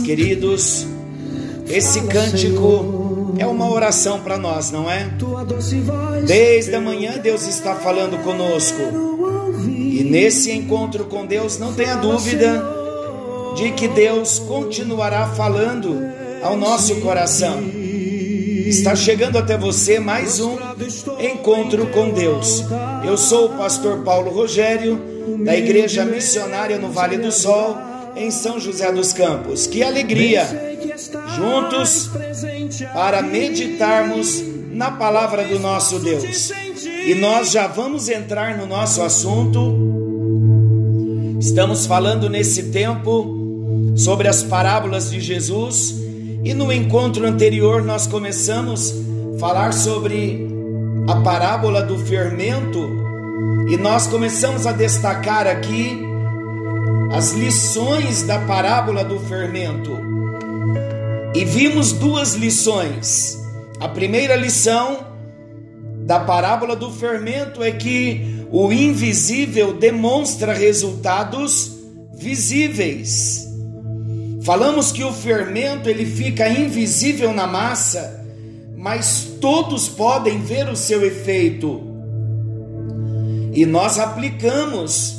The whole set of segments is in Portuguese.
queridos. Esse cântico é uma oração para nós, não é? Desde a manhã Deus está falando conosco. E nesse encontro com Deus, não tenha dúvida de que Deus continuará falando ao nosso coração. Está chegando até você mais um encontro com Deus. Eu sou o pastor Paulo Rogério, da Igreja Missionária no Vale do Sol, em São José dos Campos. Que alegria! Juntos para meditarmos na palavra do nosso Deus. E nós já vamos entrar no nosso assunto Estamos falando nesse tempo sobre as parábolas de Jesus e no encontro anterior nós começamos a falar sobre a parábola do fermento e nós começamos a destacar aqui as lições da parábola do fermento. E vimos duas lições. A primeira lição da parábola do fermento é que o invisível demonstra resultados visíveis. Falamos que o fermento ele fica invisível na massa, mas todos podem ver o seu efeito. E nós aplicamos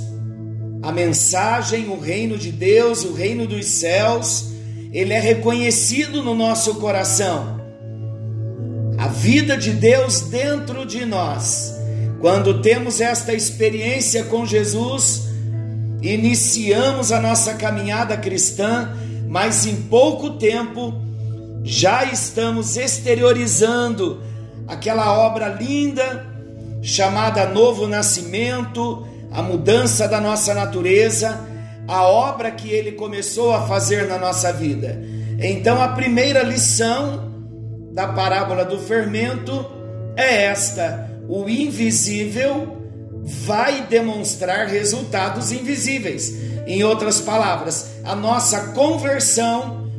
a mensagem, o reino de Deus, o reino dos céus, ele é reconhecido no nosso coração. A vida de Deus dentro de nós quando temos esta experiência com Jesus, iniciamos a nossa caminhada cristã, mas em pouco tempo já estamos exteriorizando aquela obra linda chamada Novo Nascimento, a mudança da nossa natureza, a obra que ele começou a fazer na nossa vida. Então, a primeira lição da parábola do fermento é esta: o invisível vai demonstrar resultados invisíveis. Em outras palavras, a nossa conversão,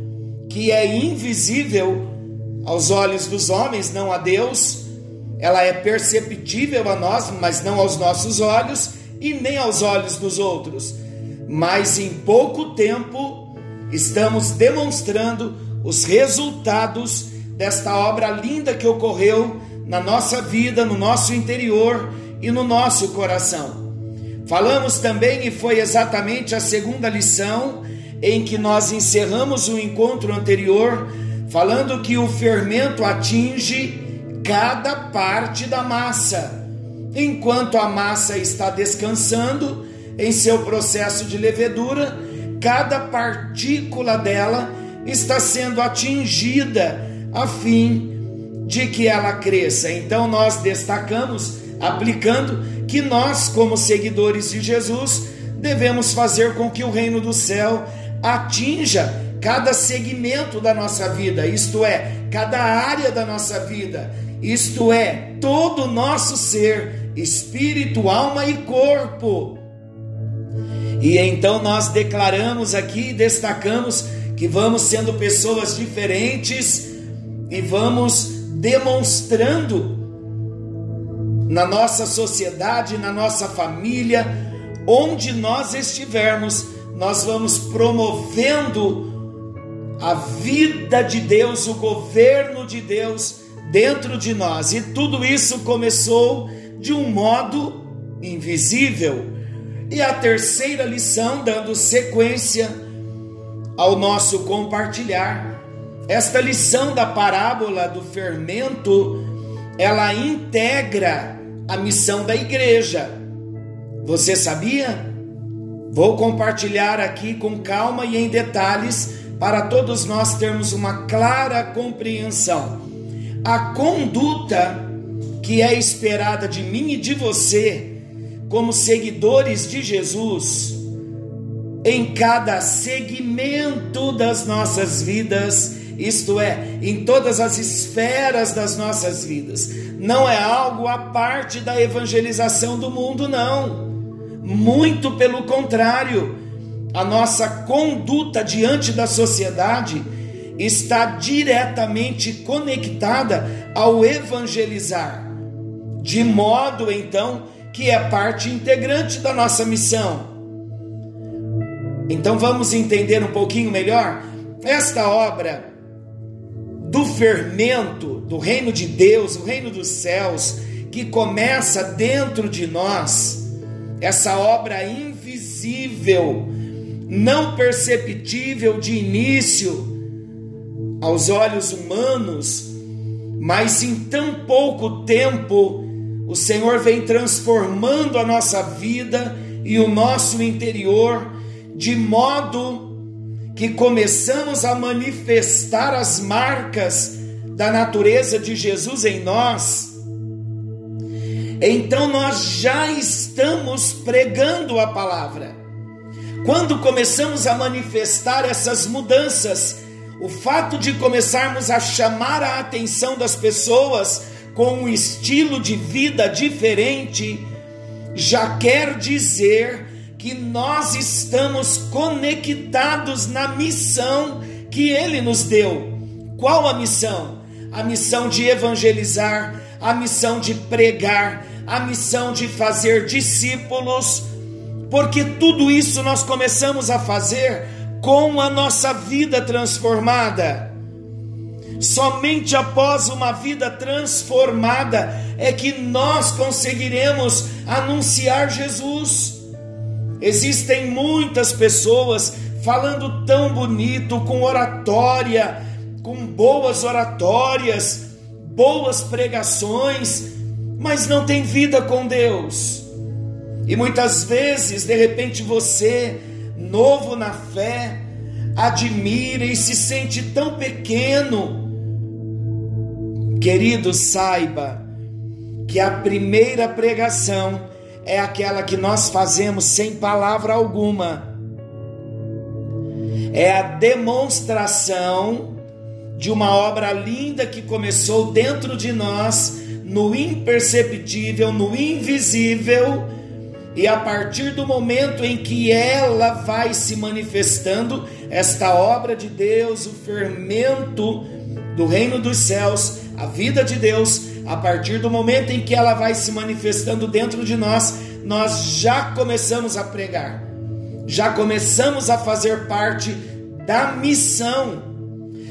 que é invisível aos olhos dos homens, não a Deus, ela é perceptível a nós, mas não aos nossos olhos e nem aos olhos dos outros. Mas em pouco tempo estamos demonstrando os resultados desta obra linda que ocorreu na nossa vida, no nosso interior e no nosso coração. Falamos também, e foi exatamente a segunda lição em que nós encerramos o encontro anterior, falando que o fermento atinge cada parte da massa. Enquanto a massa está descansando em seu processo de levedura, cada partícula dela está sendo atingida a fim de que ela cresça. Então nós destacamos, aplicando, que nós, como seguidores de Jesus, devemos fazer com que o reino do céu atinja cada segmento da nossa vida, isto é, cada área da nossa vida, isto é, todo o nosso ser, espírito, alma e corpo. E então nós declaramos aqui, destacamos que vamos sendo pessoas diferentes e vamos demonstrando na nossa sociedade, na nossa família, onde nós estivermos, nós vamos promovendo a vida de Deus, o governo de Deus dentro de nós. E tudo isso começou de um modo invisível. E a terceira lição, dando sequência ao nosso compartilhar, esta lição da parábola do fermento, ela integra a missão da igreja. Você sabia? Vou compartilhar aqui com calma e em detalhes para todos nós termos uma clara compreensão. A conduta que é esperada de mim e de você, como seguidores de Jesus, em cada segmento das nossas vidas, isto é, em todas as esferas das nossas vidas. Não é algo à parte da evangelização do mundo, não. Muito pelo contrário, a nossa conduta diante da sociedade está diretamente conectada ao evangelizar, de modo então que é parte integrante da nossa missão. Então vamos entender um pouquinho melhor esta obra do fermento do reino de Deus, o reino dos céus, que começa dentro de nós, essa obra invisível, não perceptível de início aos olhos humanos, mas em tão pouco tempo o Senhor vem transformando a nossa vida e o nosso interior de modo que começamos a manifestar as marcas da natureza de Jesus em nós, então nós já estamos pregando a palavra. Quando começamos a manifestar essas mudanças, o fato de começarmos a chamar a atenção das pessoas com um estilo de vida diferente, já quer dizer que nós estamos conectados na missão que Ele nos deu. Qual a missão? A missão de evangelizar, a missão de pregar, a missão de fazer discípulos, porque tudo isso nós começamos a fazer com a nossa vida transformada. Somente após uma vida transformada é que nós conseguiremos anunciar Jesus. Existem muitas pessoas falando tão bonito, com oratória, com boas oratórias, boas pregações, mas não tem vida com Deus. E muitas vezes, de repente, você, novo na fé, admira e se sente tão pequeno. Querido, saiba que a primeira pregação é aquela que nós fazemos sem palavra alguma. É a demonstração de uma obra linda que começou dentro de nós, no imperceptível, no invisível, e a partir do momento em que ela vai se manifestando, esta obra de Deus, o fermento do reino dos céus, a vida de Deus, a partir do momento em que ela vai se manifestando dentro de nós, nós já começamos a pregar, já começamos a fazer parte da missão.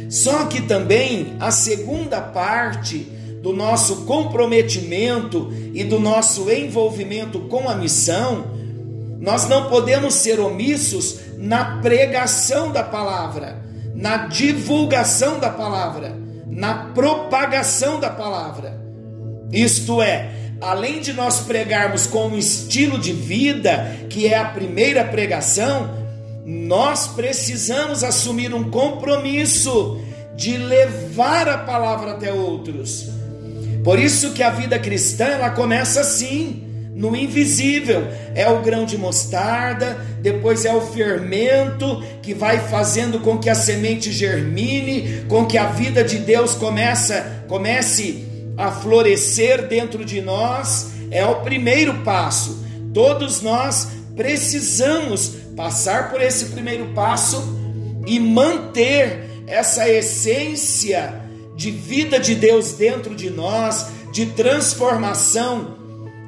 Só que também a segunda parte do nosso comprometimento e do nosso envolvimento com a missão, nós não podemos ser omissos na pregação da palavra, na divulgação da palavra, na propagação da palavra. Isto é, além de nós pregarmos com um estilo de vida, que é a primeira pregação, nós precisamos assumir um compromisso de levar a palavra até outros. Por isso que a vida cristã ela começa assim, no invisível. É o grão de mostarda, depois é o fermento que vai fazendo com que a semente germine, com que a vida de Deus começa, comece a florescer dentro de nós é o primeiro passo. Todos nós precisamos passar por esse primeiro passo e manter essa essência de vida de Deus dentro de nós, de transformação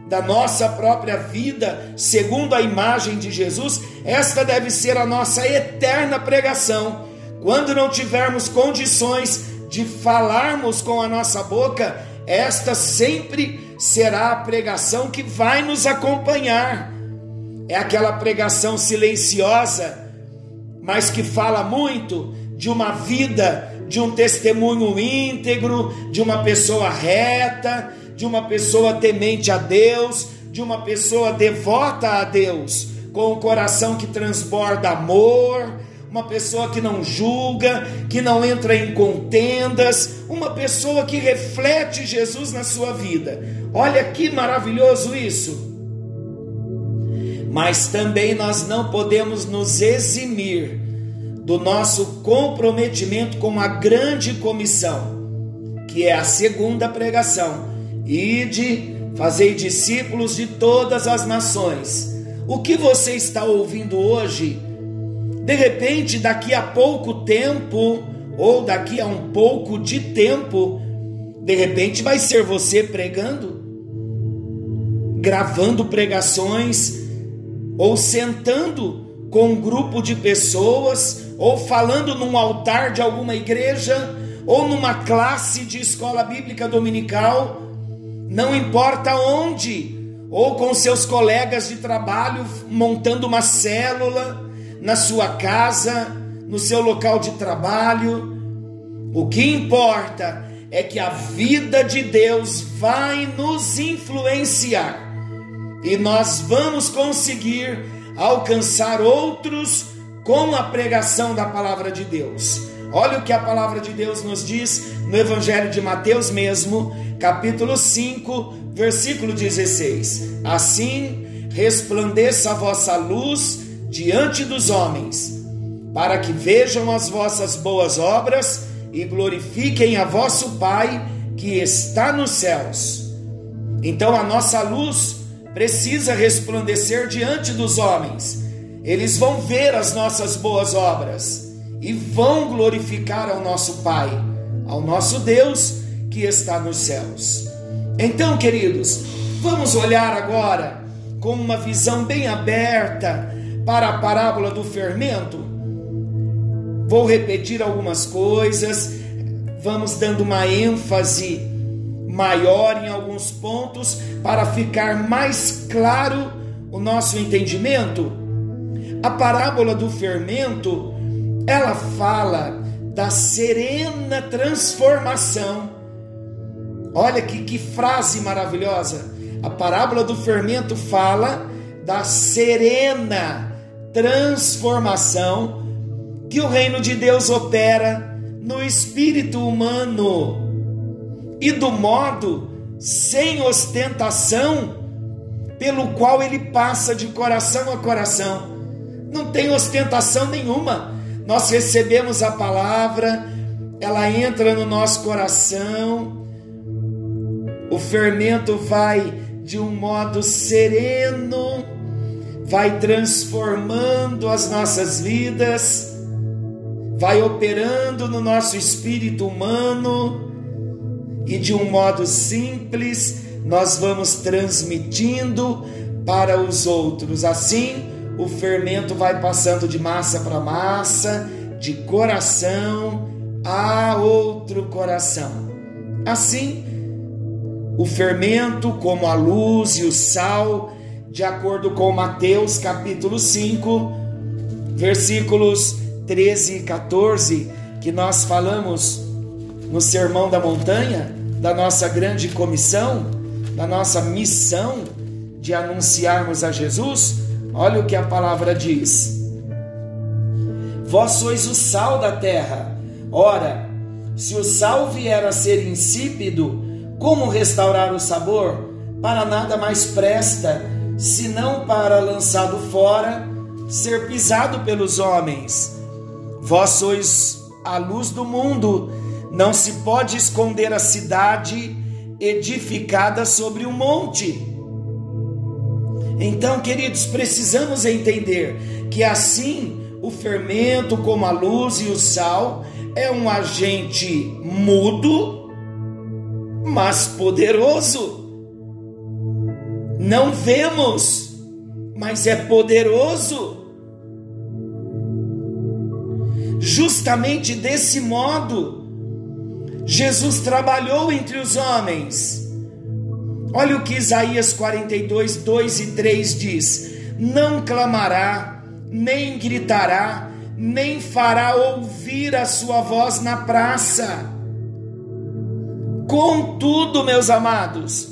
da nossa própria vida, segundo a imagem de Jesus. Esta deve ser a nossa eterna pregação. Quando não tivermos condições de falarmos com a nossa boca, esta sempre será a pregação que vai nos acompanhar. É aquela pregação silenciosa, mas que fala muito de uma vida, de um testemunho íntegro, de uma pessoa reta, de uma pessoa temente a Deus, de uma pessoa devota a Deus, com o coração que transborda amor, uma pessoa que não julga, que não entra em contendas, uma pessoa que reflete Jesus na sua vida. Olha que maravilhoso isso. Mas também nós não podemos nos eximir do nosso comprometimento com a grande comissão, que é a segunda pregação: ide, fazei discípulos de todas as nações. O que você está ouvindo hoje? De repente, daqui a pouco tempo, ou daqui a um pouco de tempo, de repente vai ser você pregando, gravando pregações, ou sentando com um grupo de pessoas, ou falando num altar de alguma igreja, ou numa classe de escola bíblica dominical, não importa onde, ou com seus colegas de trabalho montando uma célula na sua casa, no seu local de trabalho. O que importa é que a vida de Deus vai nos influenciar e nós vamos conseguir alcançar outros com a pregação da palavra de Deus. Olha o que a palavra de Deus nos diz no Evangelho de Mateus mesmo, capítulo 5, versículo 16: Assim resplandeça a vossa luz diante dos homens, para que vejam as vossas boas obras e glorifiquem a vosso Pai que está nos céus. Então a nossa luz precisa resplandecer diante dos homens. Eles vão ver as nossas boas obras e vão glorificar ao nosso Pai, ao nosso Deus que está nos céus. Então, queridos, vamos olhar agora com uma visão bem aberta para a parábola do fermento. Vou repetir algumas coisas, vamos dando uma ênfase maior em alguns pontos para ficar mais claro o nosso entendimento. A parábola do fermento, ela fala da serena transformação Olha que, que frase maravilhosa. A parábola do fermento fala da serena transformação que o reino de Deus opera no espírito humano e do modo sem ostentação pelo qual ele passa de coração a coração. Não tem ostentação nenhuma. Nós recebemos a palavra, ela entra no nosso coração o fermento vai de um modo sereno, vai transformando as nossas vidas, vai operando no nosso espírito humano e de um modo simples nós vamos transmitindo para os outros. Assim, o fermento vai passando de massa para massa, de coração a outro coração. Assim, o fermento como a luz e o sal, de acordo com Mateus capítulo 5, versículos 13 e 14, que nós falamos no Sermão da Montanha, da nossa grande comissão, da nossa missão de anunciarmos a Jesus. Olha o que a palavra diz: Vós sois o sal da terra. Ora, se o sal vier a ser insípido, como restaurar o sabor? Para nada mais presta, senão para, lançado fora, ser pisado pelos homens. Vós sois a luz do mundo, não se pode esconder a cidade edificada sobre um monte. Então, queridos, precisamos entender que assim o fermento, como a luz e o sal, é um agente mudo mas poderoso. Não vemos, mas é poderoso. Justamente desse modo, Jesus trabalhou entre os homens. Olha o que Isaías 42, 2 e 3 diz: Não clamará, nem gritará, nem fará ouvir a sua voz na praça Contudo, meus amados,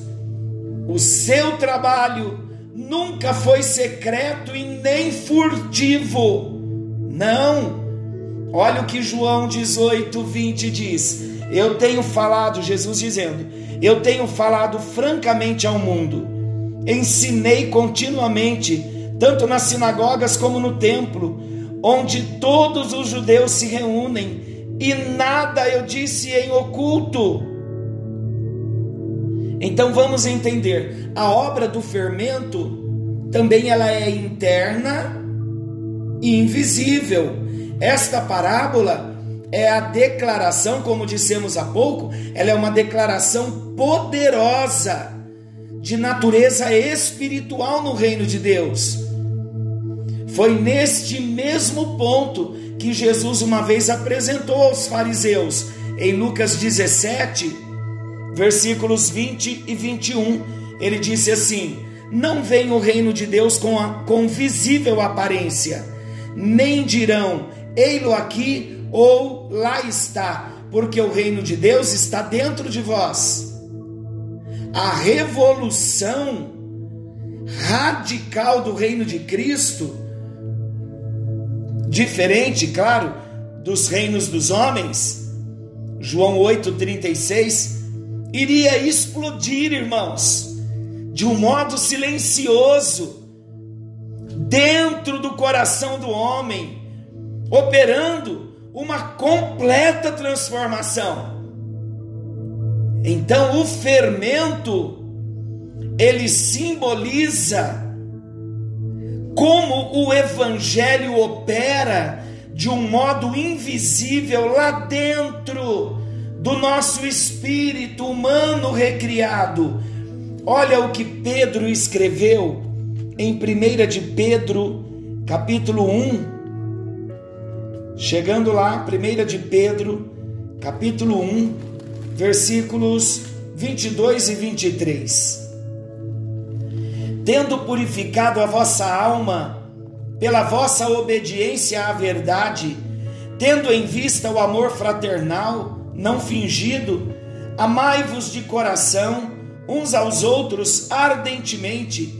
o seu trabalho nunca foi secreto e nem furtivo. Não. Olha o que João 18, 20 diz. Eu tenho falado, Jesus dizendo, eu tenho falado francamente ao mundo, ensinei continuamente, tanto nas sinagogas como no templo, onde todos os judeus se reúnem, e nada eu disse em oculto. Então vamos entender, a obra do fermento também ela é interna e invisível. Esta parábola é a declaração, como dissemos há pouco, ela é uma declaração poderosa de natureza espiritual no reino de Deus. Foi neste mesmo ponto que Jesus uma vez apresentou aos fariseus, em Lucas 17, versículos 20 e 21. Ele disse assim: Não vem o reino de Deus com, a, com visível aparência, nem dirão, ei-lo aqui ou lá está, porque o reino de Deus está dentro de vós. A revolução radical do reino de Cristo, diferente, claro, dos reinos dos homens, João 8,36, iria explodir, irmãos, de um modo silencioso, dentro do coração do homem, operando uma completa transformação. Então, o fermento ele simboliza como o evangelho opera de um modo invisível lá dentro do nosso espírito humano recriado. Olha o que Pedro escreveu em 1 de Pedro, capítulo 1, Chegando lá, 1 de Pedro, capítulo 1, versículos 22 e 23. Tendo purificado a vossa alma pela vossa obediência à verdade, tendo em vista o amor fraternal, não fingido, amai-vos de coração uns aos outros ardentemente,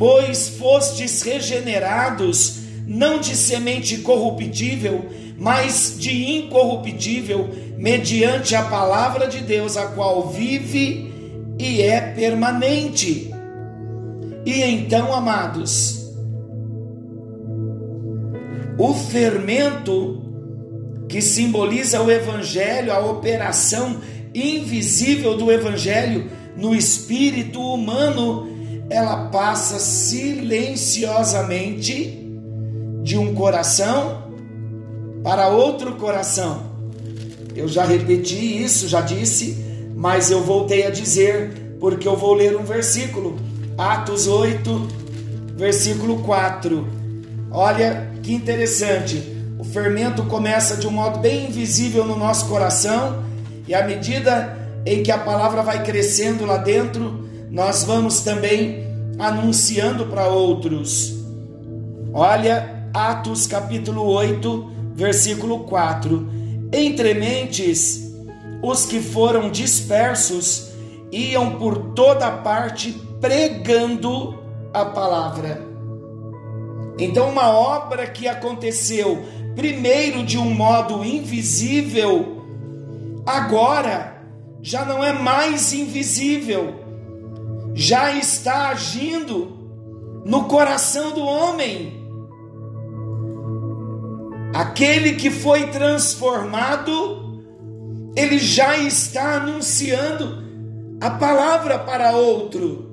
pois fostes regenerados não de semente corruptível, mas de incorruptível, mediante a palavra de Deus, a qual vive e é permanente. E então, amados, o fermento que simboliza o Evangelho, a operação invisível do Evangelho no espírito humano, ela passa silenciosamente de um coração para outro coração. Eu já repeti isso, já disse, mas eu voltei a dizer, porque eu vou ler um versículo, Atos 8, versículo 4. Olha que interessante. O fermento começa de um modo bem invisível no nosso coração, e à medida em que a palavra vai crescendo lá dentro, nós vamos também anunciando para outros. Olha Atos capítulo 8, versículo 4. Entre mentes, os que foram dispersos iam por toda parte pregando a palavra. Então, uma obra que aconteceu primeiro de um modo invisível, agora já não é mais invisível, já está agindo no coração do homem. Aquele que foi transformado, ele já está anunciando a palavra para outro.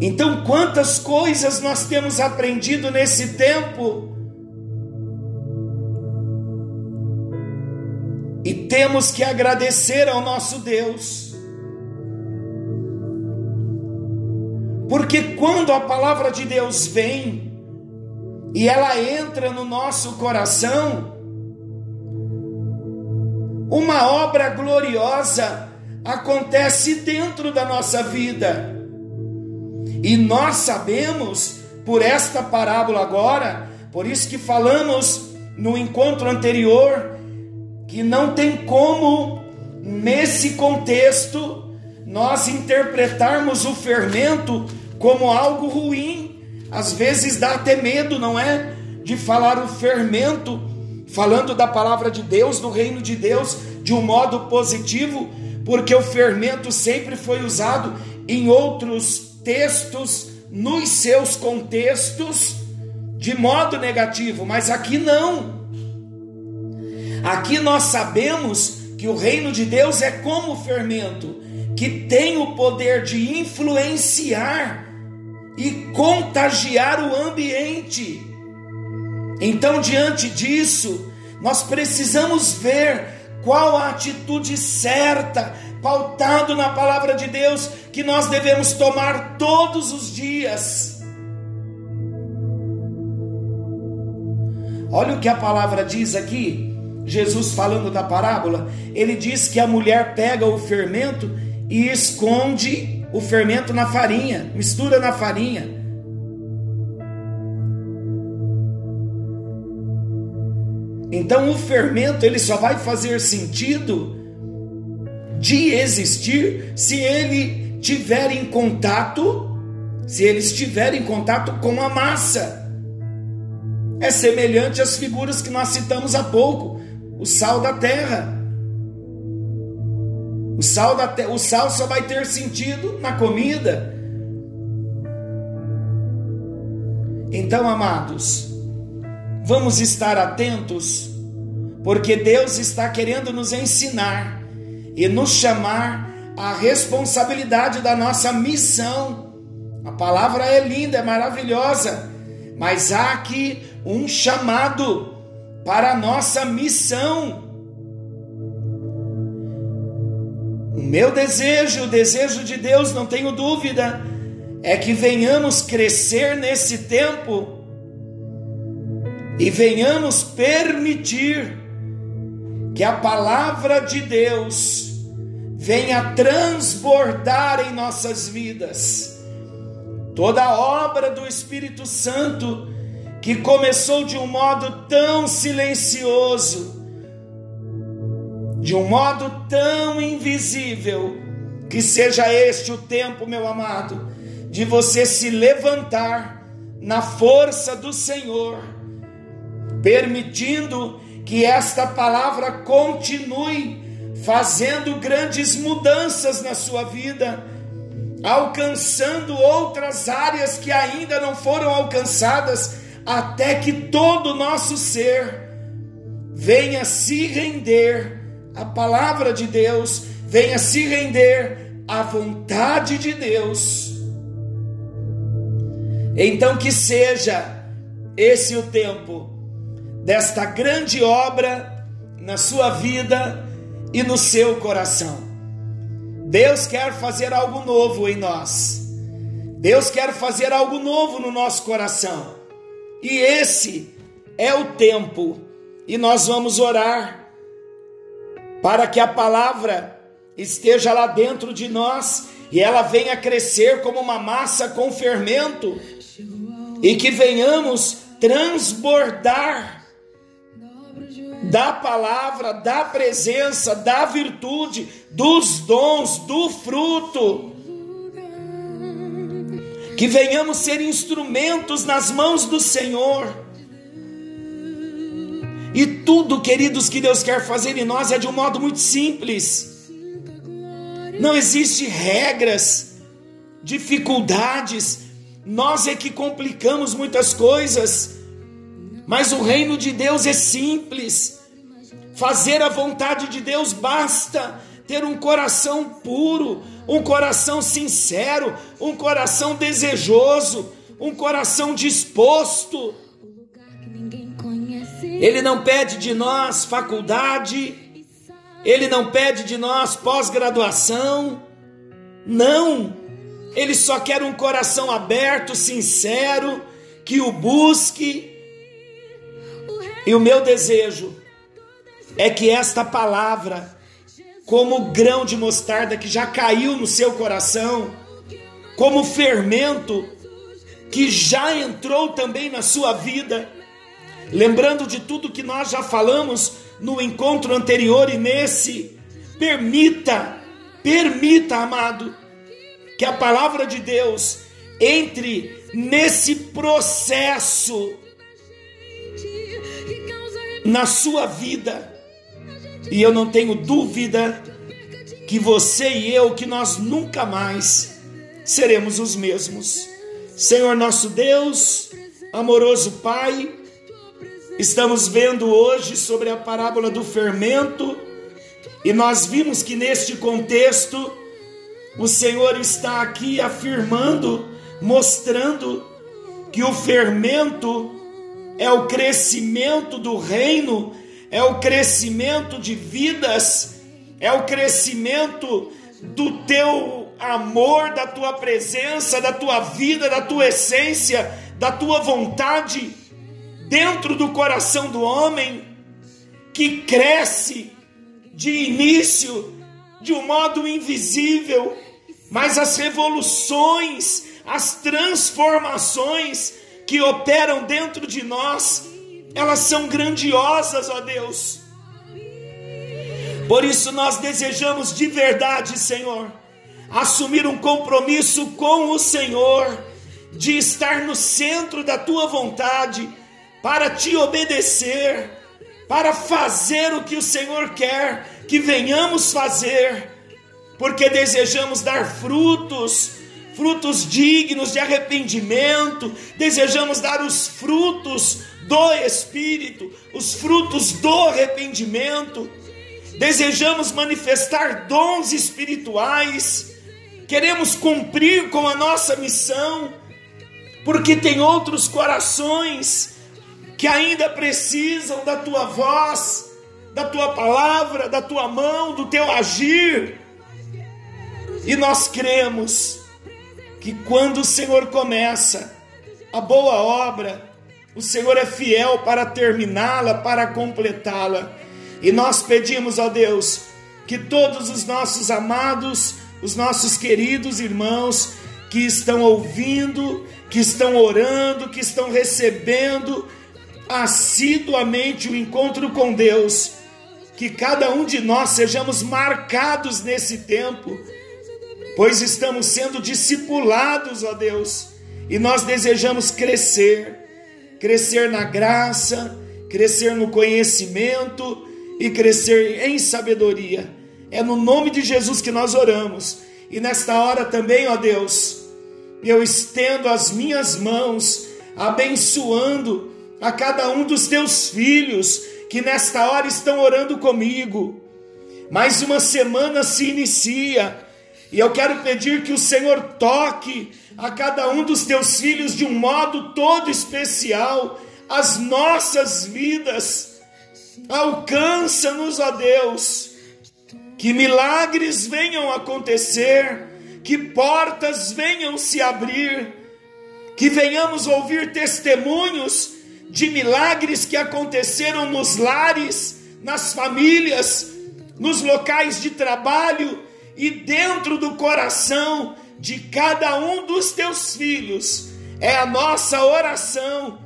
Então, quantas coisas nós temos aprendido nesse tempo? E temos que agradecer ao nosso Deus. Porque quando a palavra de Deus vem e ela entra no nosso coração, uma obra gloriosa acontece dentro da nossa vida. E nós sabemos, por esta parábola agora, por isso que falamos no encontro anterior, que não tem como, nesse contexto, nós interpretarmos o fermento como algo ruim. Às vezes dá até medo, não é? De falar o fermento, falando da palavra de Deus, do reino de Deus, de um modo positivo, porque o fermento sempre foi usado em outros textos, nos seus contextos, de modo negativo, mas aqui não. Aqui nós sabemos que o reino de Deus é como fermento, que tem o poder de influenciar e contagiar o ambiente. Então, diante disso, nós precisamos ver qual a atitude certa, pautado na palavra de Deus, que nós devemos tomar todos os dias. Olha o que a palavra diz aqui, Jesus falando da parábola, ele diz que a mulher pega o fermento e esconde o fermento na farinha, mistura na farinha. Então o fermento ele só vai fazer sentido de existir se ele tiver em contato, se ele estiver em contato com a massa. É semelhante às figuras que nós citamos há pouco, o sal da terra. O sal, da te... o sal só vai ter sentido na comida. Então, amados, vamos estar atentos, porque Deus está querendo nos ensinar e nos chamar à responsabilidade da nossa missão. A palavra é linda, é maravilhosa, mas há aqui um chamado para a nossa missão. Meu desejo, o desejo de Deus, não tenho dúvida, é que venhamos crescer nesse tempo e venhamos permitir que a palavra de Deus venha transbordar em nossas vidas. Toda a obra do Espírito Santo que começou de um modo tão silencioso, de um modo tão invisível, que seja este o tempo, meu amado, de você se levantar na força do Senhor, permitindo que esta palavra continue fazendo grandes mudanças na sua vida, alcançando outras áreas que ainda não foram alcançadas, até que todo o nosso ser venha se render a palavra de Deus, venha se render à vontade de Deus. Então que seja esse o tempo desta grande obra na sua vida e no seu coração. Deus quer fazer algo novo em nós. Deus quer fazer algo novo no nosso coração. E esse é o tempo. E nós vamos orar para que a palavra esteja lá dentro de nós e ela venha crescer como uma massa com fermento e que venhamos transbordar da palavra, da presença, da virtude, dos dons, do fruto. Que venhamos ser instrumentos nas mãos do Senhor e tudo, queridos, que Deus quer fazer em nós é de um modo muito simples. Não existe regras, dificuldades. Nós é que complicamos muitas coisas. Mas o reino de Deus é simples. Fazer a vontade de Deus basta ter um coração puro, um coração sincero, um coração desejoso, um coração disposto. Ele não pede de nós faculdade, ele não pede de nós pós-graduação, não. Ele só quer um coração aberto, sincero, que o busque. E o meu desejo é que esta palavra, como grão de mostarda que já caiu no seu coração, como fermento que já entrou também na sua vida, lembrando de tudo que nós já falamos no encontro anterior e nesse, permita, permita, amado, que a palavra de Deus entre nesse processo na sua vida. E eu não tenho dúvida que você e eu, que nós nunca mais seremos os mesmos. Senhor nosso Deus, amoroso Pai, Estamos vendo hoje sobre a parábola do fermento e nós vimos que neste contexto o Senhor está aqui afirmando mostrando que o fermento é o crescimento do reino, é o crescimento de vidas, é o crescimento do teu amor, da tua presença, da tua vida, da tua essência, da tua vontade dentro do coração do homem que cresce de início de um modo invisível, mas as revoluções, as transformações que operam dentro de nós, elas são grandiosas, ó Deus. Por isso nós desejamos de verdade, Senhor, assumir um compromisso com o Senhor, de estar no centro da tua vontade, para te obedecer, para fazer o que o Senhor quer que venhamos fazer, porque desejamos dar frutos frutos dignos de arrependimento, desejamos dar os frutos do Espírito, os frutos do arrependimento, desejamos manifestar dons espirituais, queremos cumprir com a nossa missão, porque tem outros corações que ainda precisam da tua voz, da tua palavra, da tua mão, do teu agir. E nós cremos que quando o Senhor começa a boa obra, o Senhor é fiel para terminá-la, para completá-la. E nós pedimos a Deus que todos os nossos amados, os nossos queridos irmãos que estão ouvindo, que estão orando, que estão recebendo assiduamente o encontro com Deus, que cada um de nós sejamos marcados nesse tempo pois estamos sendo discipulados, ó Deus, e nós desejamos crescer, crescer na graça, crescer no conhecimento e crescer em sabedoria. É no nome de Jesus que nós oramos. E nesta hora também, ó Deus, eu estendo as minhas mãos, abençoando a cada um dos teus filhos que nesta hora estão orando comigo. Mais uma semana se inicia e eu quero pedir que o Senhor toque a cada um dos teus filhos de um modo todo especial, as nossas vidas. Alcança-nos, ó Deus, que milagres venham acontecer, que portas venham se abrir, que venhamos ouvir testemunhos de milagres que aconteceram nos lares, nas famílias, nos locais de trabalho e dentro do coração de cada um dos teus filhos. É a nossa oração,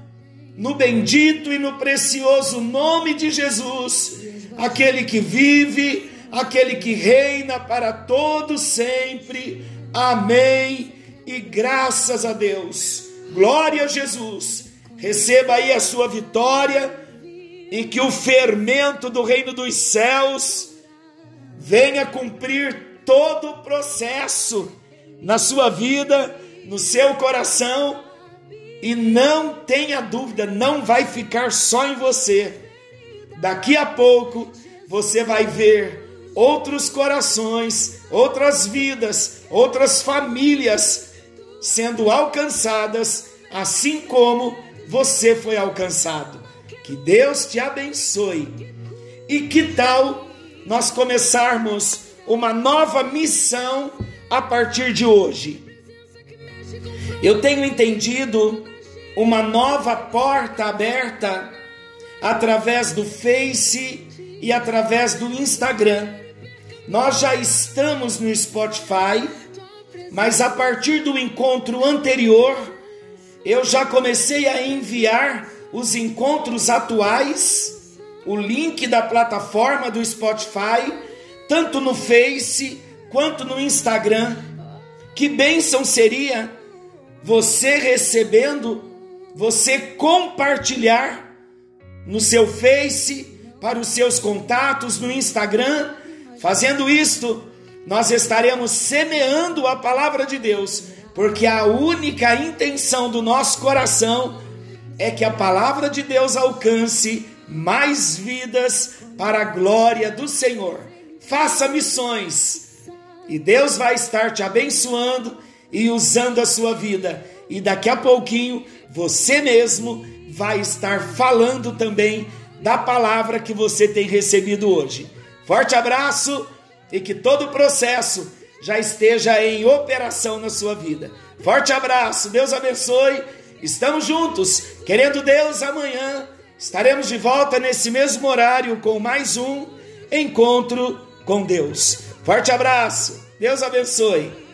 no bendito e no precioso nome de Jesus, aquele que vive, aquele que reina para todos sempre. Amém. E graças a Deus. Glória a Jesus. Receba aí a sua vitória e que o fermento do reino dos céus venha cumprir todo o processo na sua vida, no seu coração, e não tenha dúvida, não vai ficar só em você. Daqui a pouco você vai ver outros corações, outras vidas, outras famílias sendo alcançadas, assim como você foi alcançado. Que Deus te abençoe. E que tal nós começarmos uma nova missão a partir de hoje. Eu tenho entendido uma nova porta aberta através do Face e através do Instagram. Nós já estamos no Spotify, mas a partir do encontro anterior, eu já comecei a enviar os encontros atuais, o link da plataforma do Spotify tanto no Face quanto no Instagram. Que bênção seria você recebendo, você compartilhar no seu Face, para os seus contatos, no Instagram. Fazendo isto, nós estaremos semeando a palavra de Deus, porque a única intenção do nosso coração é que a palavra de Deus alcance mais vidas para a glória do Senhor faça missões e Deus vai estar te abençoando e usando a sua vida. E daqui a pouquinho você mesmo vai estar falando também da palavra que você tem recebido hoje. Forte abraço e que todo o processo já esteja em operação na sua vida. Forte abraço, Deus abençoe. Estamos juntos, querendo Deus, amanhã estaremos de volta nesse mesmo horário com mais um encontro com Deus. Forte abraço, Deus abençoe.